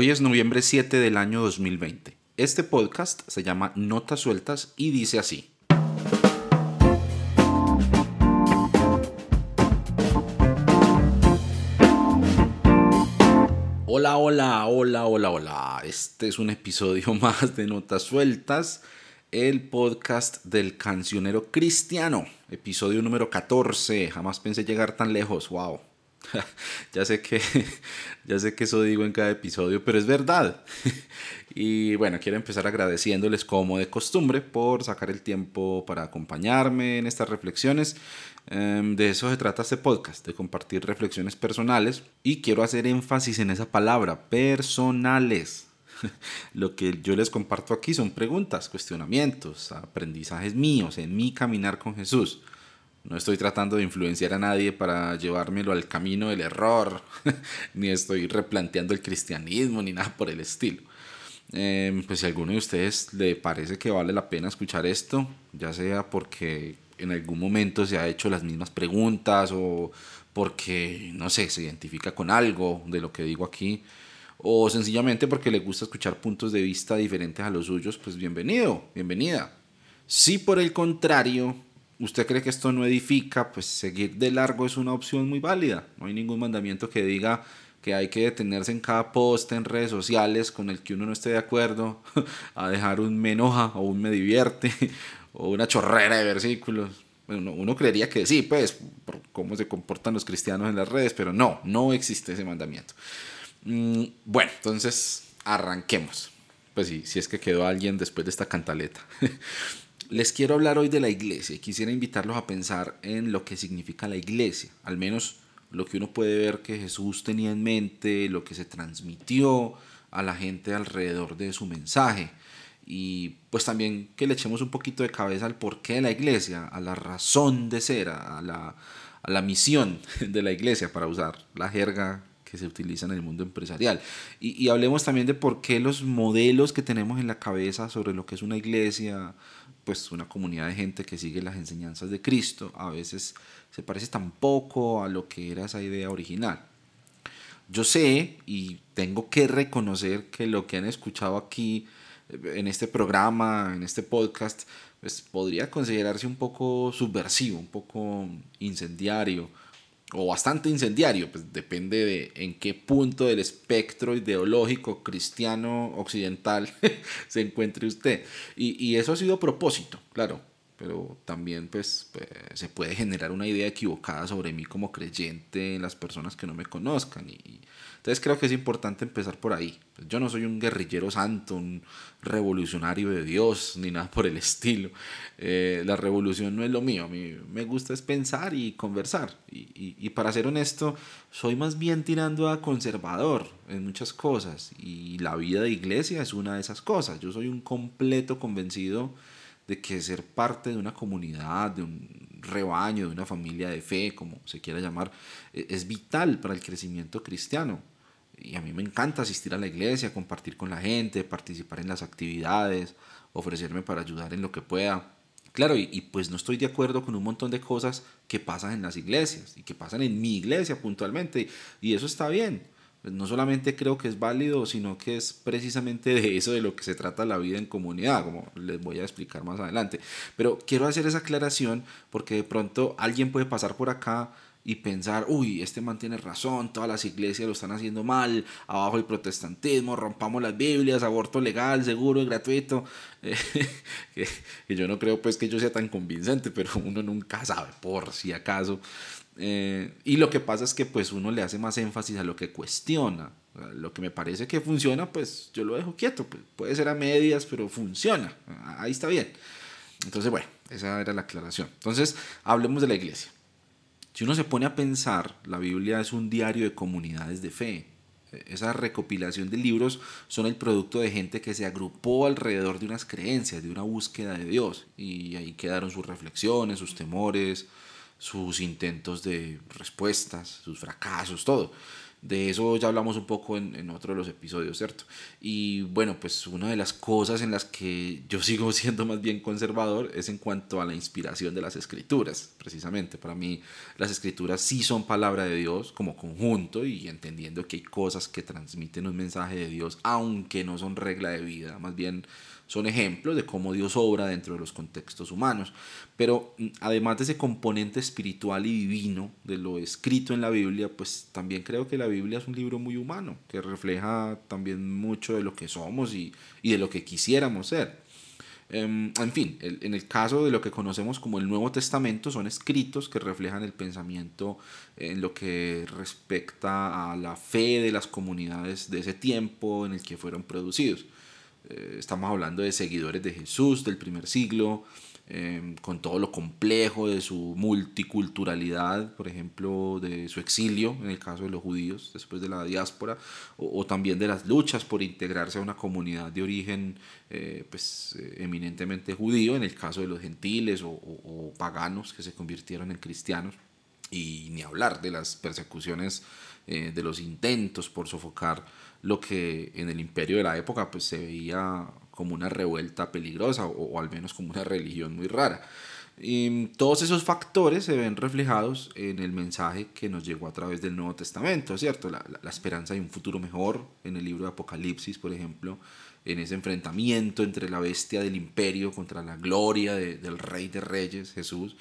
Hoy es noviembre 7 del año 2020. Este podcast se llama Notas Sueltas y dice así. Hola, hola, hola, hola, hola. Este es un episodio más de Notas Sueltas, el podcast del cancionero cristiano, episodio número 14. Jamás pensé llegar tan lejos, wow. ya sé que ya sé que eso digo en cada episodio, pero es verdad. y bueno, quiero empezar agradeciéndoles como de costumbre por sacar el tiempo para acompañarme en estas reflexiones. Em, de eso se trata este podcast, de compartir reflexiones personales y quiero hacer énfasis en esa palabra, personales. Lo que yo les comparto aquí son preguntas, cuestionamientos, aprendizajes míos en mi caminar con Jesús. No estoy tratando de influenciar a nadie para llevármelo al camino del error, ni estoy replanteando el cristianismo, ni nada por el estilo. Em, pues si a alguno de ustedes le parece que vale la pena escuchar esto, ya sea porque en algún momento se ha hecho las mismas preguntas o porque, no sé, se identifica con algo de lo que digo aquí, o sencillamente porque le gusta escuchar puntos de vista diferentes a los suyos, pues bienvenido, bienvenida. Si por el contrario usted cree que esto no edifica, pues seguir de largo es una opción muy válida. No hay ningún mandamiento que diga que hay que detenerse en cada post en redes sociales con el que uno no esté de acuerdo, a dejar un me enoja o un me divierte o una chorrera de versículos. Bueno, uno creería que sí, pues, por cómo se comportan los cristianos en las redes, pero no, no existe ese mandamiento. Mm, bueno, entonces arranquemos. Pues sí, si es que quedó alguien después de esta cantaleta. Les quiero hablar hoy de la iglesia y quisiera invitarlos a pensar en lo que significa la iglesia, al menos lo que uno puede ver que Jesús tenía en mente, lo que se transmitió a la gente alrededor de su mensaje y pues también que le echemos un poquito de cabeza al porqué de la iglesia, a la razón de ser, a la, a la misión de la iglesia, para usar la jerga que se utiliza en el mundo empresarial. Y, y, hablemos también de por qué los modelos que tenemos en la cabeza sobre lo que es una iglesia, pues una comunidad de gente que sigue las enseñanzas de Cristo, a veces se parece tan poco a lo que era esa idea original. Yo sé y tengo que reconocer que lo que han escuchado aquí en este programa, en este podcast, pues podría considerarse un poco subversivo, un poco incendiario, o bastante incendiario, pues depende de en qué punto del espectro ideológico cristiano occidental se encuentre usted. Y, y, eso ha sido propósito, claro, pero también pues, pues, se puede generar una idea equivocada sobre mí como creyente en las personas que no me conozcan y, entonces creo que es importante empezar por ahí. Yo no soy un guerrillero santo, un revolucionario de Dios, ni nada por el estilo. Eh, la revolución no es lo mío. A mí me gusta es pensar y conversar. Y, y, para ser honesto, soy más bien tirando a conservador en muchas cosas. Y la vida de iglesia es una de esas cosas. Yo soy un completo convencido de que ser parte de una comunidad, de un rebaño, de una familia de fe, como se quiera llamar, e, es vital para el crecimiento cristiano y a mí me encanta asistir a la iglesia, compartir con la gente, participar en las actividades, ofrecerme para ayudar en lo que pueda. Claro, y, pues no estoy de acuerdo con un montón de cosas que pasan en las iglesias y que pasan en mi iglesia puntualmente, y eso está bien. Pues no solamente creo que es válido, sino que es precisamente de eso de lo que se trata la vida en comunidad, como les voy a explicar más adelante. Pero quiero hacer esa aclaración porque de pronto alguien puede pasar por acá y pensar, uy, este man tiene razón, todas las iglesias lo están haciendo mal, abajo el protestantismo, rompamos las Biblias, aborto legal, seguro y gratuito. que, yo no creo pues que yo sea tan convincente, pero uno nunca sabe, por si acaso. Eh, y lo que pasa es que pues uno le hace más énfasis a lo que cuestiona. Lo que me parece que funciona, pues yo lo dejo quieto. Pues, puede ser a medias, pero funciona. Ahí está bien. Entonces, bueno, esa era la aclaración. Entonces, hablemos de la iglesia. Si uno se pone a pensar, la Biblia es un diario de comunidades de fe. Esa recopilación de libros son el producto de gente que se agrupó alrededor de unas creencias, de una búsqueda de Dios. Y ahí quedaron sus reflexiones, sus temores, sus intentos de respuestas, sus fracasos, todo. De eso ya hablamos un poco en, en, otro de los episodios, ¿cierto? Y bueno, pues una de las cosas en las que yo sigo siendo más bien conservador es en cuanto a la inspiración de las escrituras, precisamente. Para mí las escrituras sí son palabra de Dios como conjunto y entendiendo que hay cosas que transmiten un mensaje de Dios, aunque no son regla de vida, más bien son ejemplos de cómo Dios obra dentro de los contextos humanos. Pero mm, además de ese componente espiritual y divino de lo escrito en la Biblia, pues también creo que la Biblia es un libro muy humano, que refleja también mucho de lo que somos y, y de lo que quisiéramos ser. Em, en fin, en el caso de lo que conocemos como el Nuevo Testamento, son escritos que reflejan el pensamiento en lo que respecta a la fe de las comunidades de ese tiempo en el que fueron producidos. Eh, estamos hablando de seguidores de Jesús del primer siglo, em, con todo lo complejo de su multiculturalidad, por ejemplo, de su exilio, en el caso de los judíos, después de la diáspora, o, también de las luchas por integrarse a una comunidad de origen eh, pues, eh, eminentemente judío, en el caso de los gentiles o, o paganos que se convirtieron en cristianos, y ni hablar de las persecuciones, de los intentos por sofocar lo que en el imperio de la época pues, se veía como una revuelta peligrosa o, al menos como una religión muy rara. Y todos esos factores se ven reflejados en el mensaje que nos llegó a través del Nuevo Testamento, ¿cierto? La, la, esperanza de un futuro mejor en el libro de Apocalipsis, por ejemplo, en ese enfrentamiento entre la bestia del imperio contra la gloria del Rey de Reyes, Jesús.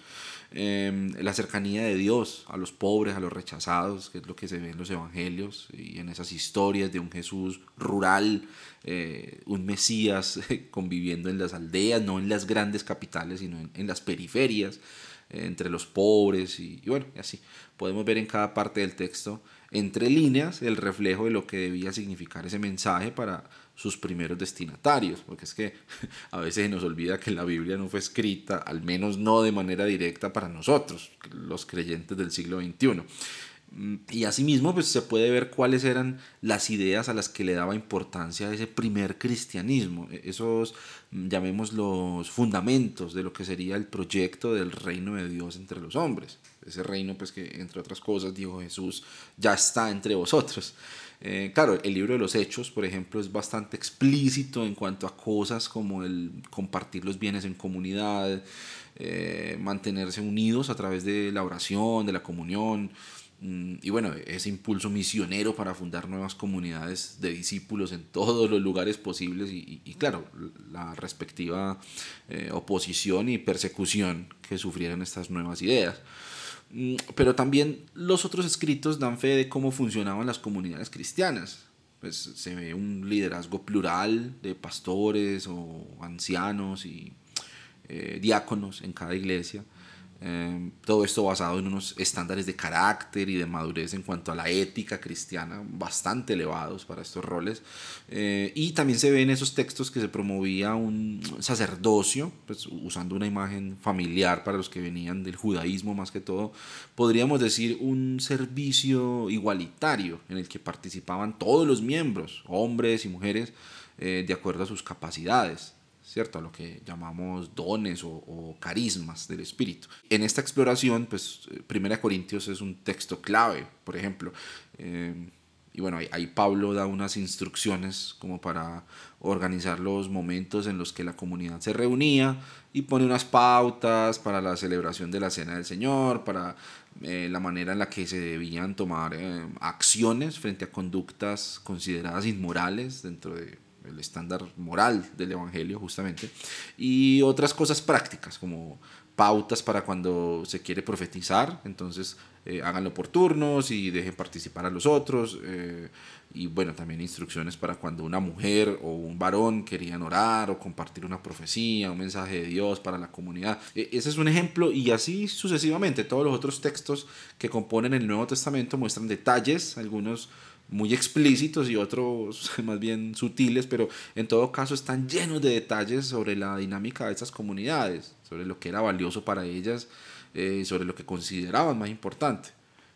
Em, la cercanía de Dios a los pobres, a los rechazados, que es lo que se ve en los evangelios y en esas historias de un Jesús rural, eh, un Mesías conviviendo en las aldeas, no en las grandes capitales, sino en, las periferias, eh, entre los pobres y, y bueno, y así. Podemos ver en cada parte del texto, entre líneas, el reflejo de lo que debía significar ese mensaje para sus primeros destinatarios, porque es que a veces se nos olvida que la Biblia no fue escrita, al menos no de manera directa para nosotros, los creyentes del siglo XXI. Mm, y asimismo, pues se puede ver cuáles eran las ideas a las que le daba importancia ese primer cristianismo, e-, esos, mm, llamemos los fundamentos de lo que sería el proyecto del reino de Dios entre los hombres. Ese reino, pues que entre otras cosas, dijo Jesús, ya está entre vosotros. Eh, claro, el libro de los hechos, por ejemplo, es bastante explícito en cuanto a cosas como el compartir los bienes en comunidad, eh, mantenerse unidos a través de la oración, de la comunión, mm, y bueno, ese impulso misionero para fundar nuevas comunidades de discípulos en todos los lugares posibles y, claro, la respectiva eh, oposición y persecución que sufrieron estas nuevas ideas. Mm, pero también los otros escritos dan fe de cómo funcionaban las comunidades cristianas. Pues se ve un liderazgo plural de pastores o ancianos y eh, diáconos en cada iglesia. Em, todo esto basado en unos estándares de carácter y de madurez en cuanto a la ética cristiana bastante elevados para estos roles. Eh, y también se ve en esos textos que se promovía un sacerdocio, pues, usando una imagen familiar para los que venían del judaísmo más que todo, podríamos decir un servicio igualitario en el que participaban todos los miembros, hombres y mujeres, eh, de acuerdo a sus capacidades. ¿Cierto? A lo que llamamos dones o, carismas del Espíritu. En esta exploración, pues, Primera Corintios es un texto clave, por ejemplo. Eh, y bueno, ahí, Pablo da unas instrucciones como para organizar los momentos en los que la comunidad se reunía y pone unas pautas para la celebración de la Cena del Señor, para eh, la manera en la que se debían tomar eh, acciones frente a conductas consideradas inmorales dentro de el estándar moral del Evangelio justamente, y otras cosas prácticas como pautas para cuando se quiere profetizar, entonces eh, háganlo por turnos y dejen participar a los otros, eh, y bueno, también instrucciones para cuando una mujer o un varón querían orar o compartir una profecía, un mensaje de Dios para la comunidad. E, ese es un ejemplo y así sucesivamente. Todos los otros textos que componen el Nuevo Testamento muestran detalles, algunos muy explícitos y otros más bien sutiles, pero en todo caso están llenos de detalles sobre la dinámica de estas comunidades, sobre lo que era valioso para ellas, eh, sobre lo que consideraban más importante.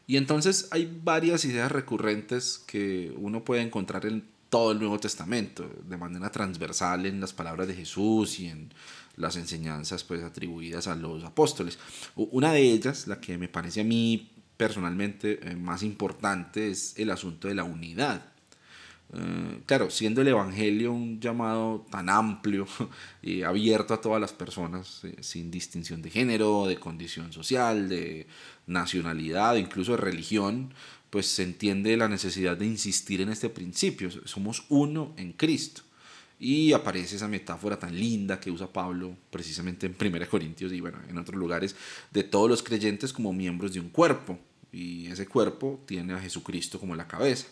Y entonces hay varias ideas recurrentes que uno puede encontrar en todo el Nuevo Testamento, de manera transversal en las palabras de Jesús y en las enseñanzas pues atribuidas a los apóstoles. Una de ellas, la que me parece a mí personalmente eh, más importante es el asunto de la unidad. Eh, claro, siendo el Evangelio un llamado tan amplio y abierto a todas las personas, eh, sin distinción de género, de condición social, de nacionalidad, incluso de religión, pues se entiende la necesidad de insistir en este principio. Somos uno en Cristo. Y aparece esa metáfora tan linda que usa Pablo precisamente en 1 Corintios y bueno, en otros lugares, de todos los creyentes como miembros de un cuerpo. Y ese cuerpo tiene a Jesucristo como la cabeza.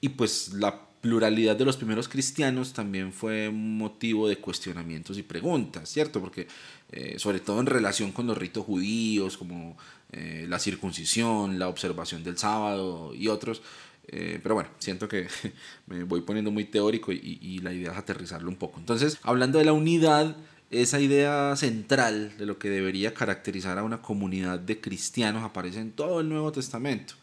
Y pues la pluralidad de los primeros cristianos también fue motivo de cuestionamientos y preguntas, ¿cierto? Porque eh, sobre todo en relación con los ritos judíos, como eh, la circuncisión, la observación del sábado y otros. Eh, pero bueno, siento que me voy poniendo muy teórico y, y la idea es aterrizarlo un poco. Entonces, hablando de la unidad, esa idea central de lo que debería caracterizar a una comunidad de cristianos aparece en todo el Nuevo Testamento.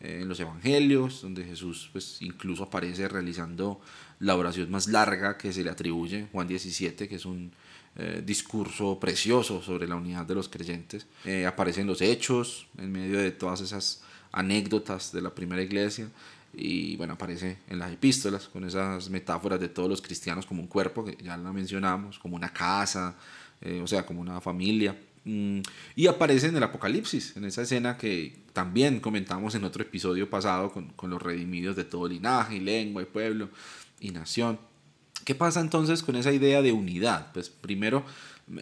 Eh, en los evangelios, donde Jesús pues, incluso aparece realizando la oración más larga que se le atribuye, Juan 17, que es un eh, discurso precioso sobre la unidad de los creyentes. Eh, aparece en los hechos, en medio de todas esas anécdotas de la primera iglesia, y bueno, aparece en las epístolas con esas metáforas de todos los cristianos como un cuerpo, que ya la mencionamos, como una casa, o sea, como una familia. Mm, y aparece en el Apocalipsis, en esa escena que también comentamos en otro episodio pasado con, con los redimidos de todo linaje, y lengua, y pueblo y nación. ¿Qué pasa entonces con esa idea de unidad? Pues primero,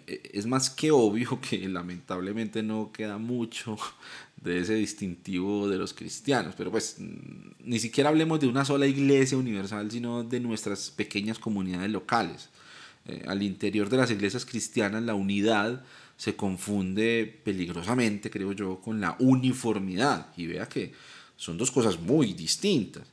eh, es más que obvio que lamentablemente no queda mucho de ese distintivo de los cristianos, pero pues ni siquiera hablemos de una sola iglesia universal, sino de nuestras pequeñas comunidades locales. Eh, al interior de las iglesias cristianas la unidad se confunde peligrosamente, creo yo, con la uniformidad. Y vea que son dos cosas muy distintas.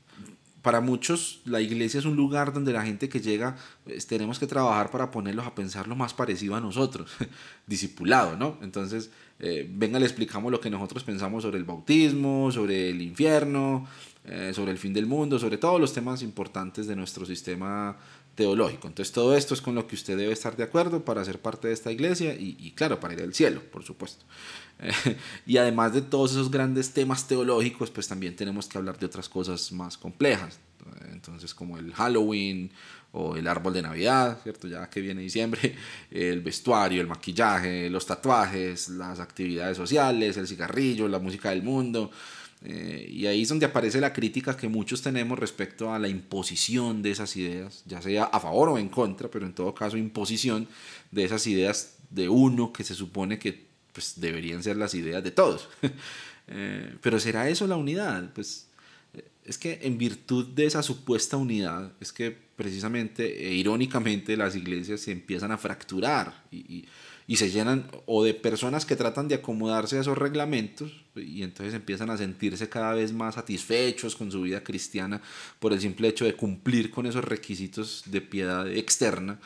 Para muchos la iglesia es un lugar donde la gente que llega pues, tenemos que trabajar para ponerlos a pensar lo más parecido a nosotros, discipulado, ¿no? Entonces, eh, venga, le explicamos lo que nosotros pensamos sobre el bautismo, sobre el infierno, eh, sobre el fin del mundo, sobre todos los temas importantes de nuestro sistema teológico. Entonces todo esto es con lo que usted debe estar de acuerdo para ser parte de esta iglesia y, claro, para ir al cielo, por supuesto. y además de todos esos grandes temas teológicos, pues también tenemos que hablar de otras cosas más complejas. Entonces como el Halloween o el árbol de Navidad, ¿cierto? Ya que viene diciembre, el vestuario, el maquillaje, los tatuajes, las actividades sociales, el cigarrillo, la música del mundo. Eh, y ahí es donde aparece la crítica que muchos tenemos respecto a la imposición de esas ideas, ya sea a favor o en contra, pero en todo caso imposición de esas ideas de uno que se supone que pues, deberían ser las ideas de todos. Eh, pero ¿será eso la unidad? Pues es que en virtud de esa supuesta unidad, es que precisamente e irónicamente las iglesias se empiezan a fracturar y y se llenan o de personas que tratan de acomodarse a esos reglamentos y entonces empiezan a sentirse cada vez más satisfechos con su vida cristiana por el simple hecho de cumplir con esos requisitos de piedad externa.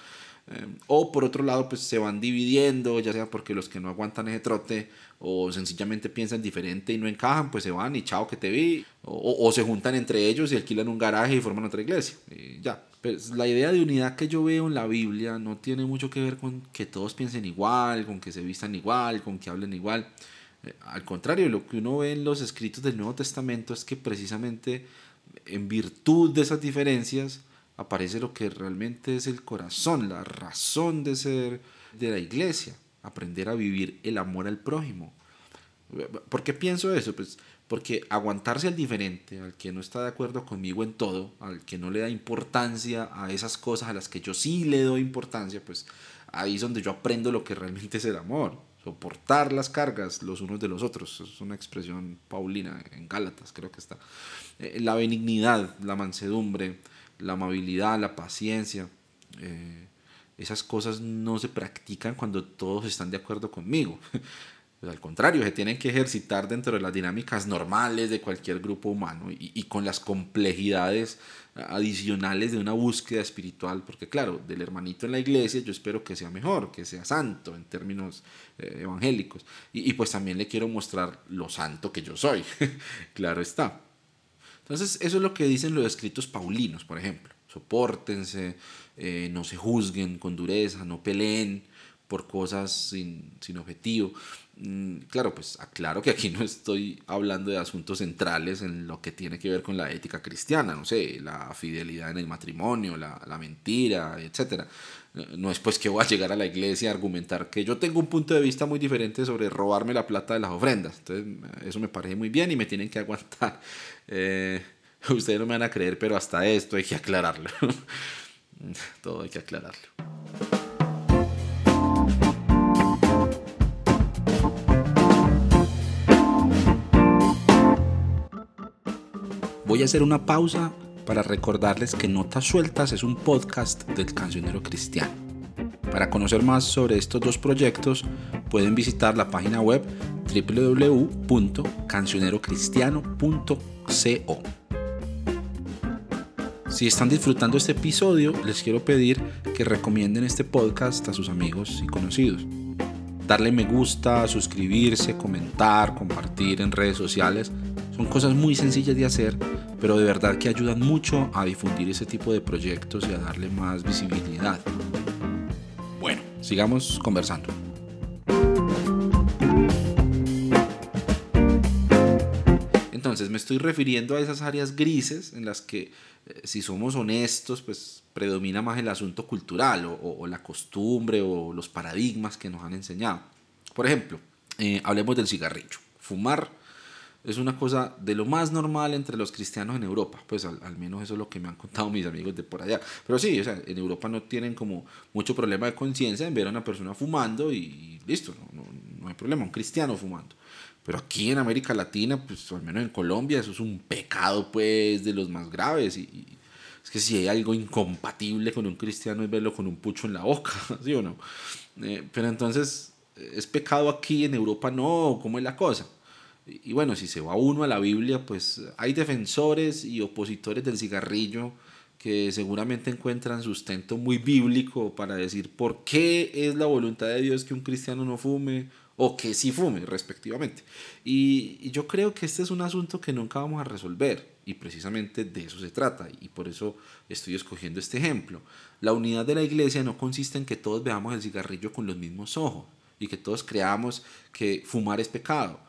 Eh, o por otro lado, pues se van dividiendo, ya sea porque los que no aguantan ese trote o sencillamente piensan diferente y no encajan, pues se van y chao que te vi. O, o se juntan entre ellos y alquilan un garaje y forman otra iglesia. Y ya, pues la idea de unidad que yo veo en la Biblia no tiene mucho que ver con que todos piensen igual, con que se vistan igual, con que hablen igual. Eh, al contrario, lo que uno ve en los escritos del Nuevo Testamento es que precisamente en virtud de esas diferencias aparece lo que realmente es el corazón, la razón de ser de la iglesia, aprender a vivir el amor al prójimo. ¿Por qué pienso eso? Pues porque aguantarse al diferente, al que no está de acuerdo conmigo en todo, al que no le da importancia a esas cosas a las que yo sí le doy importancia, pues ahí es donde yo aprendo lo que realmente es el amor. Soportar las cargas los unos de los otros. Es una expresión paulina en Gálatas, creo que está. Eh, la benignidad, la mansedumbre, la amabilidad, la paciencia. Eh, esas cosas no se practican cuando todos están de acuerdo conmigo. Pues al contrario, se tienen que ejercitar dentro de las dinámicas normales de cualquier grupo humano y, con las complejidades adicionales de una búsqueda espiritual, porque claro, del hermanito en la iglesia yo espero que sea mejor, que sea santo en términos eh, evangélicos. Y, y, pues también le quiero mostrar lo santo que yo soy, claro está. Entonces, eso es lo que dicen los escritos paulinos, por ejemplo. Sopórtense, eh, no se juzguen con dureza, no peleen por cosas sin, sin objetivo. Mm, claro, pues aclaro que aquí no estoy hablando de asuntos centrales en lo que tiene que ver con la ética cristiana, no sé, la fidelidad en el matrimonio, la, la mentira, etc. No es pues que voy a llegar a la iglesia a argumentar que yo tengo un punto de vista muy diferente sobre robarme la plata de las ofrendas. Entonces, eso me parece muy bien y me tienen que aguantar. Eh, ustedes no me van a creer, pero hasta esto hay que aclararlo. Todo hay que aclararlo. Voy a hacer una pausa para recordarles que Notas Sueltas es un podcast del cancionero cristiano. Para conocer más sobre estos dos proyectos pueden visitar la página web www.cancionerocristiano.co. Si están disfrutando este episodio, les quiero pedir que recomienden este podcast a sus amigos y conocidos. Darle me gusta, suscribirse, comentar, compartir en redes sociales son cosas muy sencillas de hacer pero de verdad que ayudan mucho a difundir ese tipo de proyectos y a darle más visibilidad. Bueno, sigamos conversando. Entonces me estoy refiriendo a esas áreas grises en las que, eh, si somos honestos, pues predomina más el asunto cultural o, la costumbre o los paradigmas que nos han enseñado. Por ejemplo, eh, hablemos del cigarrillo. Fumar es una cosa de lo más normal entre los cristianos en Europa. Pues al, menos eso es lo que me han contado mis amigos de por allá. Pero sí, o sea, en Europa no tienen como mucho problema de conciencia en ver a una persona fumando y, listo, no, no, hay problema, un cristiano fumando. Pero aquí en América Latina, pues al menos en Colombia, eso es un pecado pues de los más graves. Y, es que si hay algo incompatible con un cristiano es verlo con un pucho en la boca, ¿sí o no? Eh, pero entonces, ¿es pecado aquí en Europa? No, ¿cómo es la cosa? Y bueno, si se va uno a la Biblia, pues hay defensores y opositores del cigarrillo que seguramente encuentran sustento muy bíblico para decir por qué es la voluntad de Dios que un cristiano no fume o que sí fume, respectivamente. Y, yo creo que este es un asunto que nunca vamos a resolver y precisamente de eso se trata y por eso estoy escogiendo este ejemplo. La unidad de la iglesia no consiste en que todos veamos el cigarrillo con los mismos ojos y que todos creamos que fumar es pecado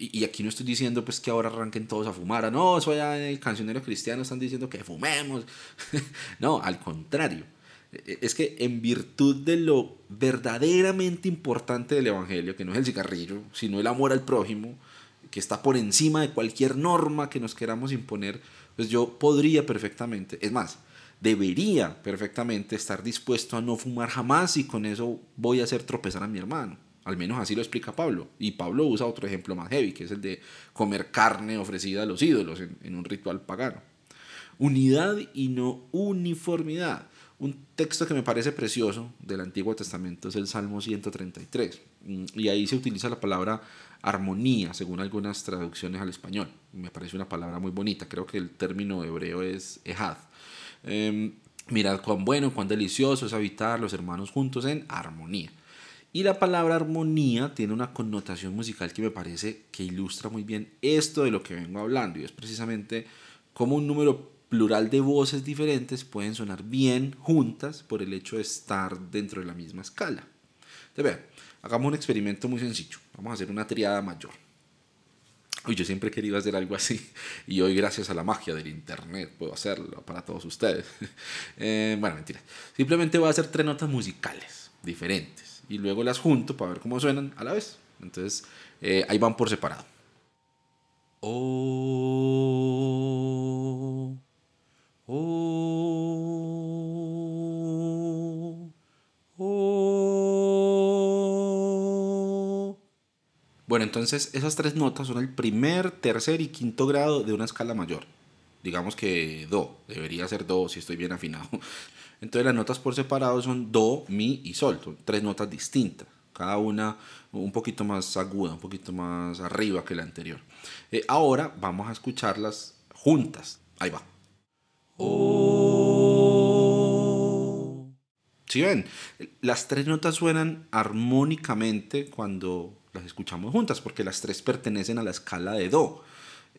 y, aquí no estoy diciendo pues que ahora arranquen todos a fumar, no, eso allá en el cancionero cristiano están diciendo que fumemos. no, al contrario. E, es que en virtud de lo verdaderamente importante del Evangelio, que no es el cigarrillo, sino el amor al prójimo, que está por encima de cualquier norma que nos queramos imponer, pues yo podría perfectamente, es más, debería perfectamente estar dispuesto a no fumar jamás y con eso voy a hacer tropezar a mi hermano. Al menos así lo explica Pablo. Y Pablo usa otro ejemplo más heavy, que es el de comer carne ofrecida a los ídolos en, un ritual pagano. Unidad y no uniformidad. Un texto que me parece precioso del Antiguo Testamento es el Salmo 133. Y ahí se utiliza la palabra armonía, según algunas traducciones al español. Me parece una palabra muy bonita. Creo que el término hebreo es ejad. Em, mirad cuán bueno, cuán delicioso es habitar los hermanos juntos en armonía. Y la palabra armonía tiene una connotación musical que me parece que ilustra muy bien esto de lo que vengo hablando. Y es precisamente cómo un número plural de voces diferentes pueden sonar bien juntas por el hecho de estar dentro de la misma escala. Entonces, vean, hagamos un experimento muy sencillo. Vamos a hacer una triada mayor. Uy, yo siempre he querido hacer algo así y hoy gracias a la magia del internet puedo hacerlo para todos ustedes. Eh, bueno, mentira. Simplemente voy a hacer tres notas musicales diferentes y luego las junto para ver cómo suenan a la vez. Entonces eh, ahí van por separado. Oh, oh, oh. Bueno, entonces esas tres notas son el primer, tercer y quinto grado de una escala mayor. Digamos que Do, debería ser Do si estoy bien afinado. Entonces las notas por separado son Do, Mi y Sol, son tres notas distintas, cada una un poquito más aguda, un poquito más arriba que la anterior. Eh, ahora vamos a escucharlas juntas. Ahí va. Oh. Si ven, las tres notas suenan armónicamente cuando las escuchamos juntas, porque las tres pertenecen a la escala de Do.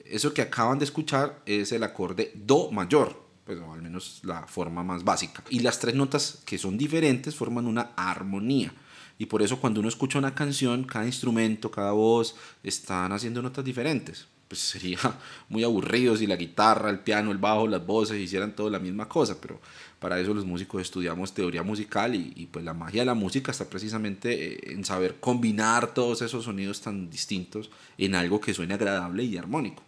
Eso que acaban de escuchar es el acorde Do mayor, pues, al menos la forma más básica. Y las tres notas que son diferentes forman una armonía. Y por eso cuando uno escucha una canción, cada instrumento, cada voz, están haciendo notas diferentes. Pues sería muy aburrido si la guitarra, el piano, el bajo, las voces hicieran todo la misma cosa, pero para eso los músicos estudiamos teoría musical y, y pues la magia de la música está precisamente eh, en saber combinar todos esos sonidos tan distintos en algo que suene agradable y armónico.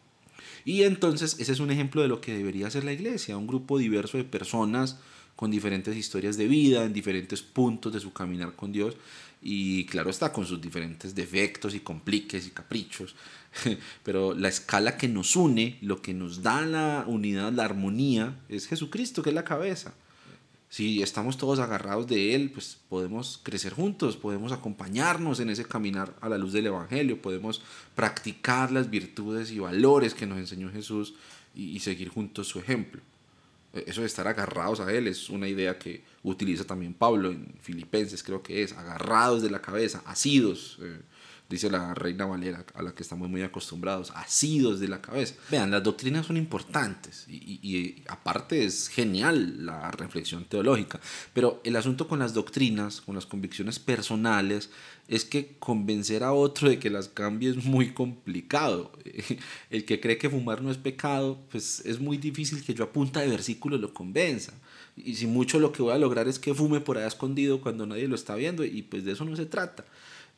Y entonces ese es un ejemplo de lo que debería ser la iglesia, un grupo diverso de personas con diferentes historias de vida, en diferentes puntos de su caminar con Dios y claro está con sus diferentes defectos y compliques y caprichos, pero la escala que nos une, lo que nos da la unidad, la armonía, es Jesucristo, que es la cabeza. Si estamos todos agarrados de Él, pues podemos crecer juntos, podemos acompañarnos en ese caminar a la luz del Evangelio, podemos practicar las virtudes y valores que nos enseñó Jesús y, seguir juntos su ejemplo. E, eso de estar agarrados a Él es una idea que utiliza también Pablo en Filipenses, creo que es, agarrados de la cabeza, asidos. Eh, dice la reina Valera, a la que estamos muy acostumbrados, asidos de la cabeza. Vean, las doctrinas son importantes y, y, aparte es genial la reflexión teológica, pero el asunto con las doctrinas, con las convicciones personales, es que convencer a otro de que las cambie es muy complicado. El que cree que fumar no es pecado, pues es muy difícil que yo a punta de versículo lo convenza. Y si mucho lo que voy a lograr es que fume por ahí escondido cuando nadie lo está viendo y pues de eso no se trata.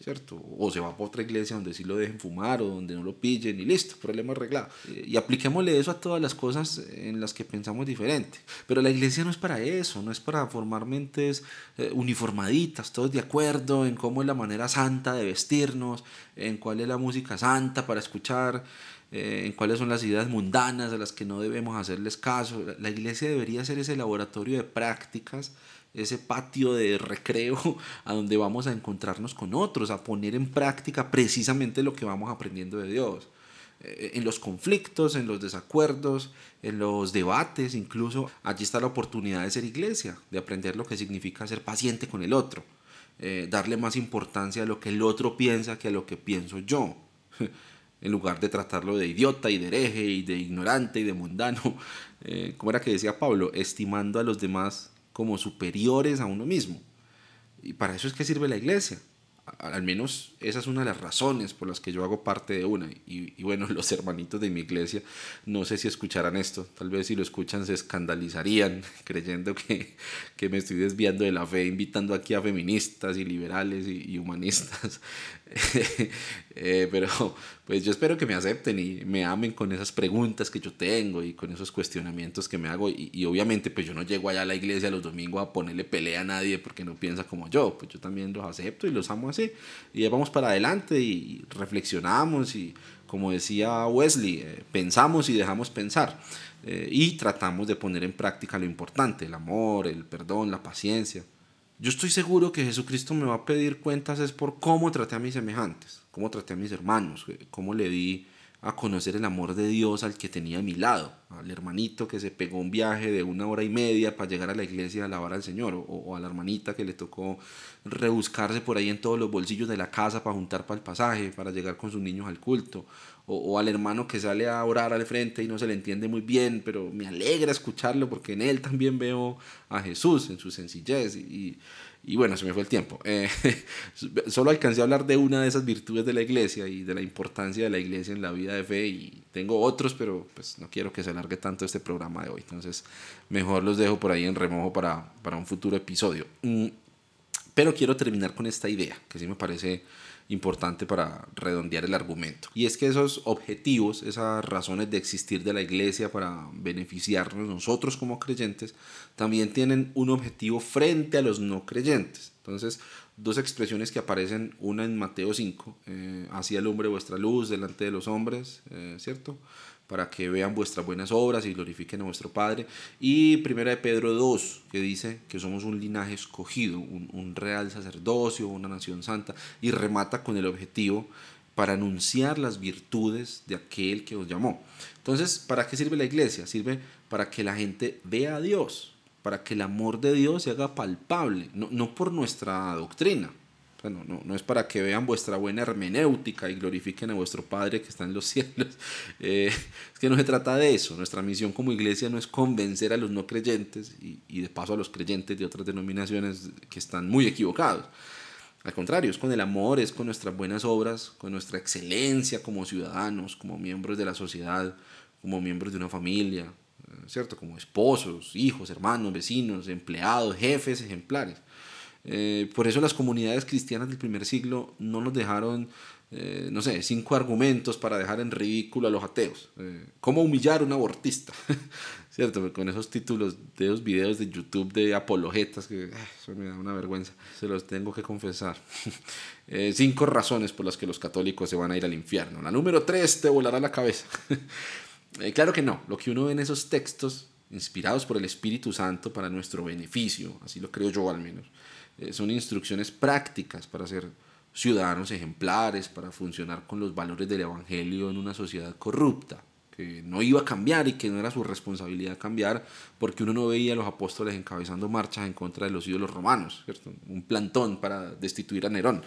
¿Cierto? O se va para otra iglesia donde sí lo dejen fumar o donde no lo pillen y listo, problema arreglado. Eh, y apliquémosle eso a todas las cosas en las que pensamos diferente. Pero la iglesia no es para eso, no es para formar mentes eh, uniformaditas, todos de acuerdo en cómo es la manera santa de vestirnos, en cuál es la música santa para escuchar eh, en cuáles son las ideas mundanas a las que no debemos hacerles caso. La iglesia debería ser ese laboratorio de prácticas ese patio de recreo a donde vamos a encontrarnos con otros, a poner en práctica precisamente lo que vamos aprendiendo de Dios. Eh, en los conflictos, en los desacuerdos, en los debates, incluso allí está la oportunidad de ser iglesia, de aprender lo que significa ser paciente con el otro, eh, darle más importancia a lo que el otro piensa que a lo que pienso yo, en lugar de tratarlo de idiota y de hereje y de ignorante y de mundano, eh, como era que decía Pablo, estimando a los demás como superiores a uno mismo. Y para eso es que sirve la iglesia. Al menos esa es una de las razones por las que yo hago parte de una. Y, bueno, los hermanitos de mi iglesia, no sé si escucharán esto. Tal vez si lo escuchan se escandalizarían creyendo que, que me estoy desviando de la fe, invitando aquí a feministas y liberales y, humanistas. Eh, pero pues yo espero que me acepten y me amen con esas preguntas que yo tengo y con esos cuestionamientos que me hago. Y, obviamente pues yo no llego allá a la iglesia los domingos a ponerle pelea a nadie porque no piensa como yo. Pues yo también los acepto y los amo así. Y ya vamos para adelante y reflexionamos y como decía Wesley, eh, pensamos y dejamos pensar. Eh, y tratamos de poner en práctica lo importante, el amor, el perdón, la paciencia. Yo estoy seguro que Jesucristo me va a pedir cuentas es por cómo traté a mis semejantes, cómo traté a mis hermanos, eh, cómo le di a conocer el amor de Dios al que tenía a mi lado, al hermanito que se pegó un viaje de una hora y media para llegar a la iglesia a alabar al Señor, o, a la hermanita que le tocó rebuscarse por ahí en todos los bolsillos de la casa para juntar para el pasaje, para llegar con sus niños al culto, o, al hermano que sale a orar al frente y no se le entiende muy bien, pero me alegra escucharlo porque en él también veo a Jesús en su sencillez y, y bueno, se me fue el tiempo. Eh, solo alcancé a hablar de una de esas virtudes de la iglesia y de la importancia de la iglesia en la vida de fe y tengo otros, pero pues no quiero que se alargue tanto este programa de hoy. Entonces, mejor los dejo por ahí en remojo para, para un futuro episodio. Mm, pero quiero terminar con esta idea, que sí me parece importante para redondear el argumento. Y es que esos objetivos, esas razones de existir de la iglesia para beneficiarnos nosotros como creyentes, también tienen un objetivo frente a los no creyentes. Entonces, dos expresiones que aparecen, una en Mateo 5, eh, hacia el hombre vuestra luz delante de los hombres, eh, ¿cierto? Para que vean vuestras buenas obras y glorifiquen a vuestro Padre. Y primera de Pedro 2, que dice que somos un linaje escogido, un, real sacerdocio, una nación santa, y remata con el objetivo para anunciar las virtudes de aquel que os llamó. Entonces, ¿para qué sirve la iglesia? Sirve para que la gente vea a Dios, para que el amor de Dios se haga palpable, no, no por nuestra doctrina, no, no, es para que vean vuestra buena hermenéutica y glorifiquen a vuestro Padre que está en los cielos. Eh, es que no se trata de eso. Nuestra misión como iglesia no es convencer a los no creyentes y, y de paso a los creyentes de otras denominaciones que están muy equivocados. Al contrario, es con el amor, es con nuestras buenas obras, con nuestra excelencia como ciudadanos, como miembros de la sociedad, como miembros de una familia, eh, ¿cierto? Como esposos, hijos, hermanos, vecinos, empleados, jefes, ejemplares. Eh, por eso las comunidades cristianas del primer siglo no nos dejaron eh, no sé, cinco argumentos para dejar en ridículo a los ateos. Eh, ¿Cómo humillar a un abortista? ¿Cierto? Con esos títulos de esos videos de YouTube de apologetas, que ah, eso me da una vergüenza, se los tengo que confesar. Cinco razones por las que los católicos se van a ir al infierno. La número tres te volará la cabeza. claro que no, lo que uno ve en esos textos, inspirados por el Espíritu Santo para nuestro beneficio, así lo creo yo al menos, son instrucciones prácticas para hacer ciudadanos ejemplares para funcionar con los valores del Evangelio en una sociedad corrupta, que no iba a cambiar y que no era su responsabilidad cambiar, porque uno no veía a los apóstoles encabezando marchas en contra de los ídolos romanos, un plantón para destituir a Nerón,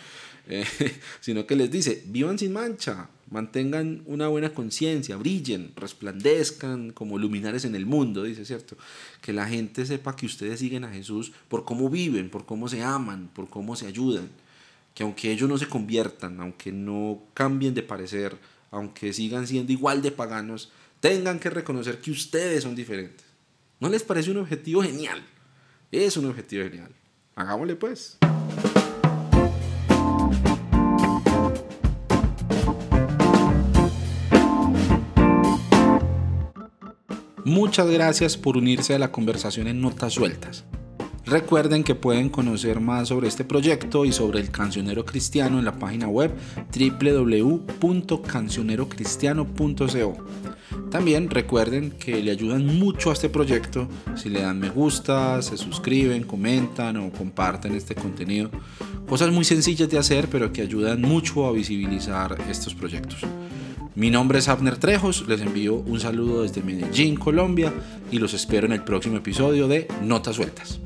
eh, sino que les dice, vivan sin mancha, mantengan una buena conciencia, brillen, resplandezcan como luminares en el mundo, dice, ¿cierto? Que la gente sepa que ustedes siguen a Jesús por cómo viven, por cómo se aman, por cómo se ayudan que aunque ellos no se conviertan, aunque no cambien de parecer, aunque sigan siendo igual de paganos, tengan que reconocer que ustedes son diferentes. ¿No les parece un objetivo genial? Es un objetivo genial. Hagámosle pues. Muchas gracias por unirse a la conversación en Notas Sueltas. Recuerden que pueden conocer más sobre este proyecto y sobre el cancionero cristiano en la página web www.cancionerocristiano.co. También recuerden que le ayudan mucho a este proyecto si le dan me gusta, se suscriben, comentan o comparten este contenido. Cosas muy sencillas de hacer pero que ayudan mucho a visibilizar estos proyectos. Mi nombre es Abner Trejos, les envío un saludo desde Medellín, Colombia y los espero en el próximo episodio de Notas Sueltas.